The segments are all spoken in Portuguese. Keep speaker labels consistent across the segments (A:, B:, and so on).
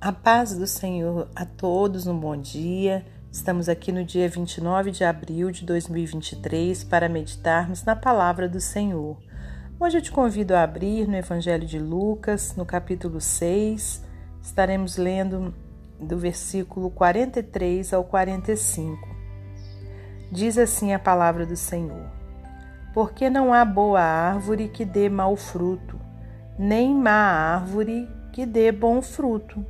A: A paz do Senhor a todos, um bom dia. Estamos aqui no dia 29 de abril de 2023 para meditarmos na palavra do Senhor. Hoje eu te convido a abrir no Evangelho de Lucas, no capítulo 6. Estaremos lendo do versículo 43 ao 45. Diz assim a palavra do Senhor: Porque não há boa árvore que dê mau fruto, nem má árvore que dê bom fruto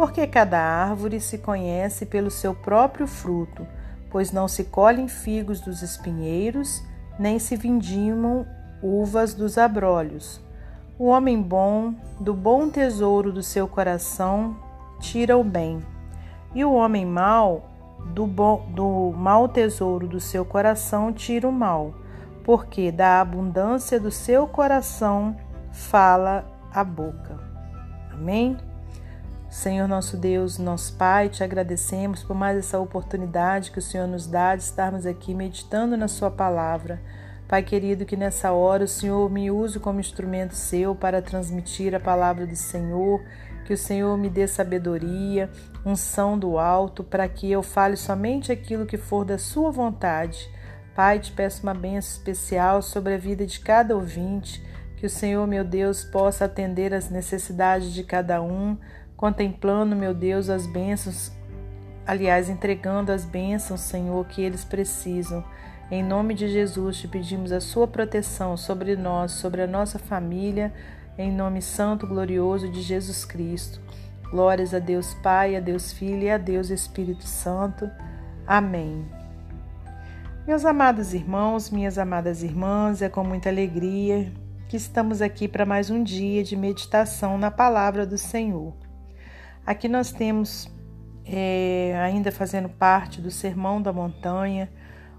A: porque cada árvore se conhece pelo seu próprio fruto, pois não se colhem figos dos espinheiros, nem se vindimam uvas dos abrolhos. O homem bom, do bom tesouro do seu coração, tira o bem, e o homem mau, do, bom, do mau tesouro do seu coração, tira o mal, porque da abundância do seu coração fala a boca. Amém? Senhor nosso Deus, nosso Pai, te agradecemos por mais essa oportunidade que o Senhor nos dá de estarmos aqui meditando na Sua palavra. Pai querido, que nessa hora o Senhor me use como instrumento seu para transmitir a palavra do Senhor, que o Senhor me dê sabedoria, unção do alto, para que eu fale somente aquilo que for da Sua vontade. Pai, te peço uma bênção especial sobre a vida de cada ouvinte, que o Senhor, meu Deus, possa atender às necessidades de cada um contemplando, meu Deus, as bênçãos, aliás, entregando as bênçãos, Senhor, que eles precisam. Em nome de Jesus, te pedimos a sua proteção sobre nós, sobre a nossa família, em nome santo, glorioso de Jesus Cristo. Glórias a Deus Pai, a Deus Filho e a Deus Espírito Santo. Amém. Meus amados irmãos, minhas amadas irmãs, é com muita alegria que estamos aqui para mais um dia de meditação na palavra do Senhor. Aqui nós temos, é, ainda fazendo parte do Sermão da Montanha,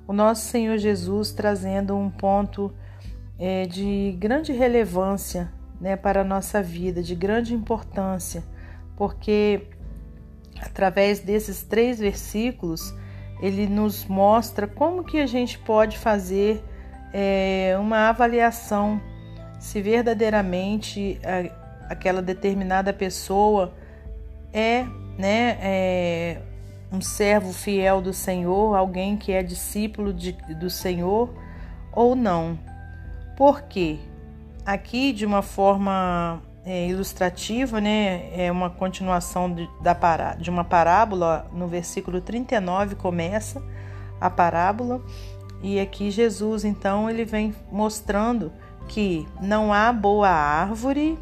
A: o nosso Senhor Jesus trazendo um ponto é, de grande relevância né, para a nossa vida, de grande importância, porque através desses três versículos ele nos mostra como que a gente pode fazer é, uma avaliação se verdadeiramente a, aquela determinada pessoa é, né, é um servo fiel do Senhor, alguém que é discípulo de, do Senhor ou não. Por quê? Aqui, de uma forma é, ilustrativa, né, é uma continuação de, da pará, de uma parábola, no versículo 39 começa a parábola, e aqui Jesus, então, ele vem mostrando que não há boa árvore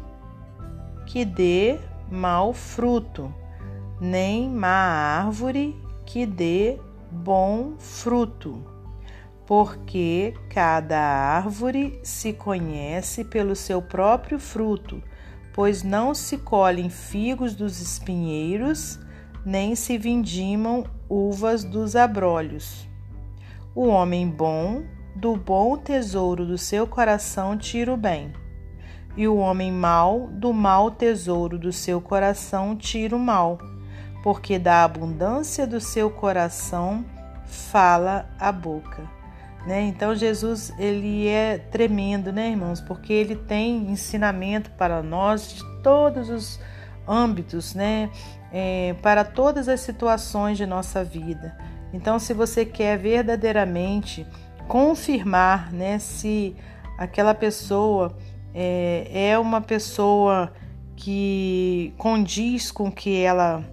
A: que dê mau fruto, nem má árvore que dê bom fruto, porque cada árvore se conhece pelo seu próprio fruto, pois não se colhem figos dos espinheiros, nem se vindimam uvas dos abrolhos. O homem bom, do bom tesouro do seu coração, tira o bem e o homem mau do mau tesouro do seu coração tira o mal, porque da abundância do seu coração fala a boca. Né? Então Jesus ele é tremendo, né, irmãos? Porque ele tem ensinamento para nós de todos os âmbitos, né? É, para todas as situações de nossa vida. Então, se você quer verdadeiramente confirmar, né, se aquela pessoa é, é uma pessoa que condiz com o que ela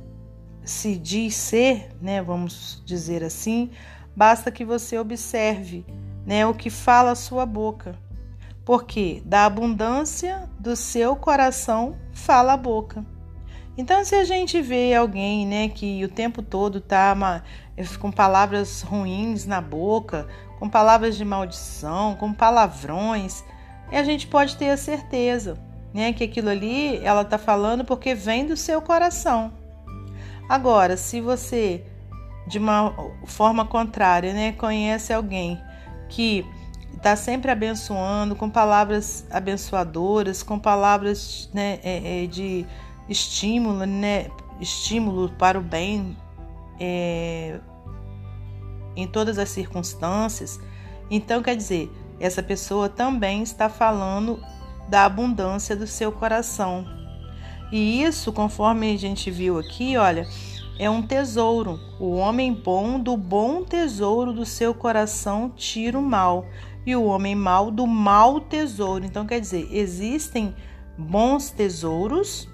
A: se diz ser, né, vamos dizer assim, basta que você observe né, o que fala a sua boca. Porque da abundância do seu coração fala a boca. Então, se a gente vê alguém né, que o tempo todo está com palavras ruins na boca, com palavras de maldição, com palavrões, e a gente pode ter a certeza né, que aquilo ali ela está falando porque vem do seu coração. Agora, se você, de uma forma contrária, né, conhece alguém que está sempre abençoando, com palavras abençoadoras, com palavras né, é, é, de estímulo, né, estímulo para o bem é, em todas as circunstâncias. Então, quer dizer, essa pessoa também está falando da abundância do seu coração. E isso, conforme a gente viu aqui, olha, é um tesouro. O homem bom do bom tesouro do seu coração tira o mal, e o homem mau do mau tesouro. Então, quer dizer, existem bons tesouros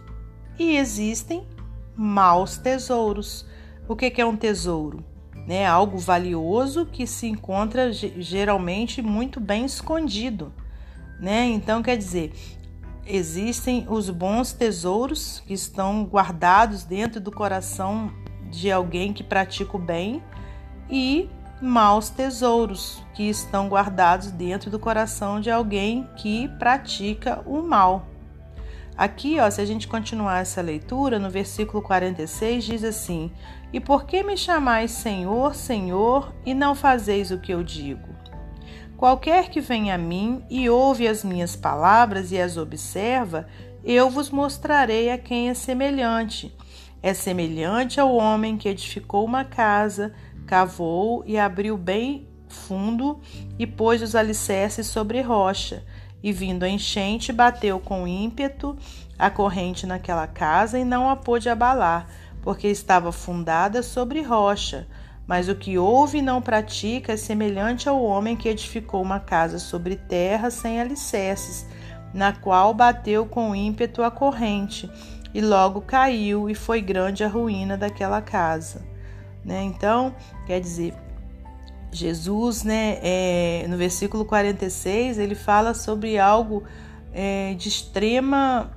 A: e existem maus tesouros. O que é um tesouro? Né, algo valioso que se encontra geralmente muito bem escondido. Né? Então, quer dizer, existem os bons tesouros que estão guardados dentro do coração de alguém que pratica o bem e maus tesouros que estão guardados dentro do coração de alguém que pratica o mal. Aqui, ó, se a gente continuar essa leitura, no versículo 46 diz assim: E por que me chamais Senhor, Senhor, e não fazeis o que eu digo? Qualquer que venha a mim e ouve as minhas palavras e as observa, eu vos mostrarei a quem é semelhante. É semelhante ao homem que edificou uma casa, cavou e abriu bem fundo e pôs os alicerces sobre rocha. E vindo a enchente, bateu com ímpeto a corrente naquela casa e não a pôde abalar, porque estava fundada sobre rocha. Mas o que ouve e não pratica é semelhante ao homem que edificou uma casa sobre terra sem alicerces, na qual bateu com ímpeto a corrente, e logo caiu, e foi grande a ruína daquela casa. Né? Então, quer dizer, Jesus, né, é, no versículo 46, ele fala sobre algo é, de extrema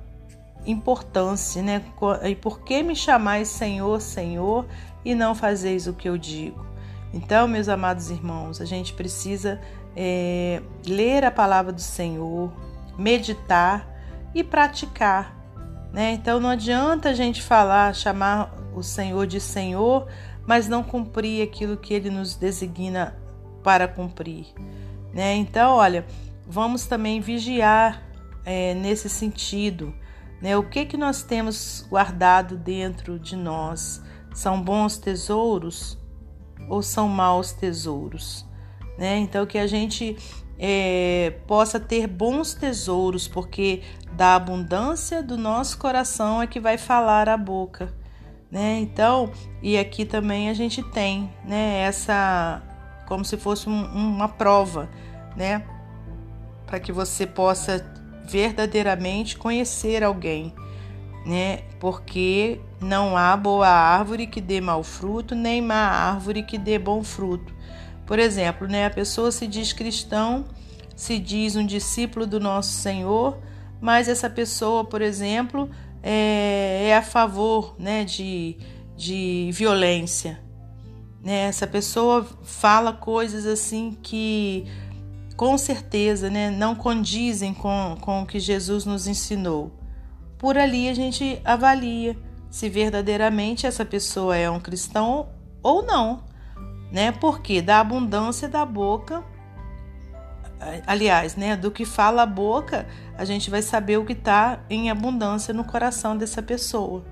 A: importância, né? E por que me chamais Senhor, Senhor, e não fazeis o que eu digo? Então, meus amados irmãos, a gente precisa é, ler a palavra do Senhor, meditar e praticar. Né? Então, não adianta a gente falar, chamar o Senhor de Senhor, mas não cumprir aquilo que ele nos designa para cumprir. Né? Então, olha, vamos também vigiar é, nesse sentido. Né? O que, que nós temos guardado dentro de nós? São bons tesouros ou são maus tesouros? Né? Então, que a gente é, possa ter bons tesouros, porque da abundância do nosso coração é que vai falar a boca né? Então, e aqui também a gente tem, né, essa como se fosse um, uma prova, né, para que você possa verdadeiramente conhecer alguém, né? Porque não há boa árvore que dê mau fruto, nem má árvore que dê bom fruto. Por exemplo, né, a pessoa se diz cristão, se diz um discípulo do nosso Senhor, mas essa pessoa, por exemplo, é, é a favor né, de, de violência. Né? Essa pessoa fala coisas assim que com certeza né, não condizem com, com o que Jesus nos ensinou. Por ali a gente avalia se verdadeiramente essa pessoa é um cristão ou não, né? Porque da abundância da boca aliás, né, do que fala a boca, a gente vai saber o que está em abundância no coração dessa pessoa.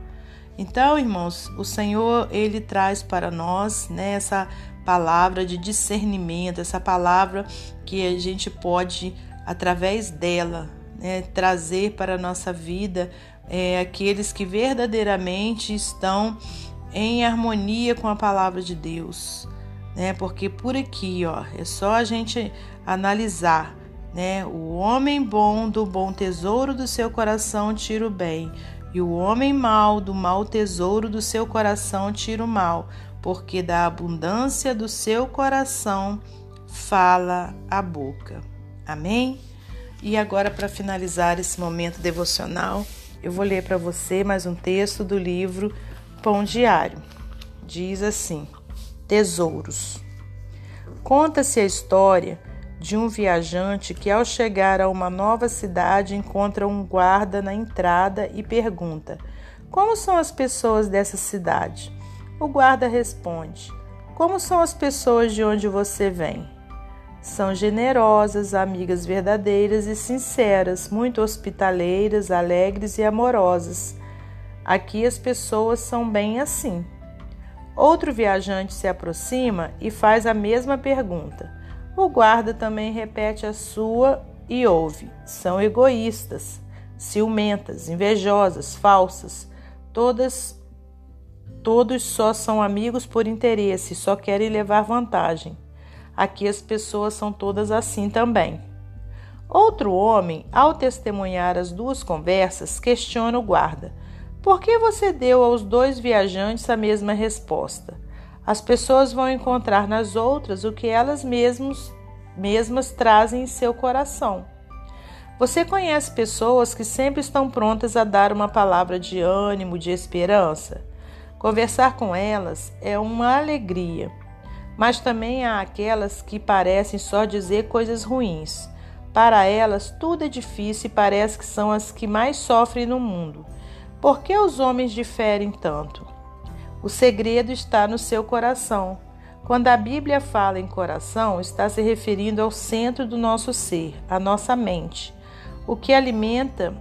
A: Então, irmãos, o Senhor ele traz para nós né, essa palavra de discernimento, essa palavra que a gente pode, através dela, né, trazer para a nossa vida é, aqueles que verdadeiramente estão em harmonia com a palavra de Deus. Né? Porque por aqui, ó, é só a gente analisar, né? O homem bom do bom tesouro do seu coração tira o bem, e o homem mau do mau tesouro do seu coração tira o mal, porque da abundância do seu coração fala a boca. Amém? E agora, para finalizar esse momento devocional, eu vou ler para você mais um texto do livro Pão Diário. Diz assim: Tesouros. Conta-se a história de um viajante que, ao chegar a uma nova cidade, encontra um guarda na entrada e pergunta: Como são as pessoas dessa cidade? O guarda responde: Como são as pessoas de onde você vem? São generosas, amigas verdadeiras e sinceras, muito hospitaleiras, alegres e amorosas. Aqui as pessoas são bem assim. Outro viajante se aproxima e faz a mesma pergunta. O guarda também repete a sua e ouve, são egoístas, ciumentas, invejosas, falsas, todas todos só são amigos por interesse, só querem levar vantagem. Aqui as pessoas são todas assim também. Outro homem, ao testemunhar as duas conversas, questiona o guarda: Por que você deu aos dois viajantes a mesma resposta? As pessoas vão encontrar nas outras o que elas mesmas, trazem em seu coração. Você conhece pessoas que sempre estão prontas a dar uma palavra de ânimo, de esperança? Conversar com elas é uma alegria, mas também há aquelas que parecem só dizer coisas ruins. Para elas, tudo é difícil e parece que são as que mais sofrem no mundo. Por que os homens diferem tanto? O segredo está no seu coração. Quando a Bíblia fala em coração, está se referindo ao centro do nosso ser, a nossa mente. O que alimenta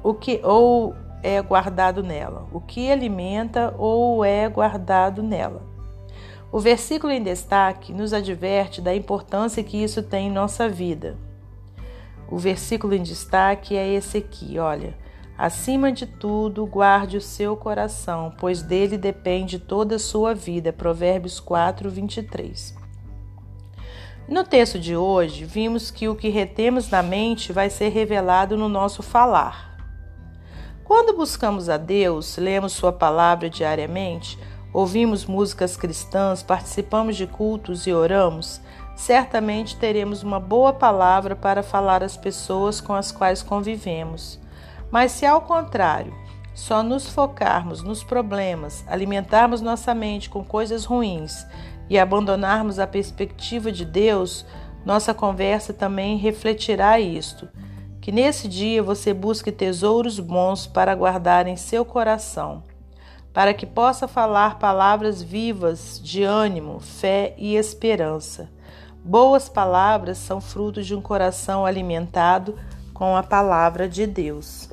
A: o que ou é guardado nela, o que alimenta ou é guardado nela. O versículo em destaque nos adverte da importância que isso tem em nossa vida. O versículo em destaque é esse aqui, olha. Acima de tudo, guarde o seu coração, pois dele depende toda a sua vida. Provérbios 4, 23. No texto de hoje, vimos que o que retemos na mente vai ser revelado no nosso falar. Quando buscamos a Deus, lemos Sua palavra diariamente, ouvimos músicas cristãs, participamos de cultos e oramos, certamente teremos uma boa palavra para falar às pessoas com as quais convivemos. Mas se ao contrário, só nos focarmos nos problemas, alimentarmos nossa mente com coisas ruins e abandonarmos a perspectiva de Deus, nossa conversa também refletirá isto. Que nesse dia você busque tesouros bons para guardar em seu coração, para que possa falar palavras vivas de ânimo, fé e esperança. Boas palavras são frutos de um coração alimentado com a palavra de Deus.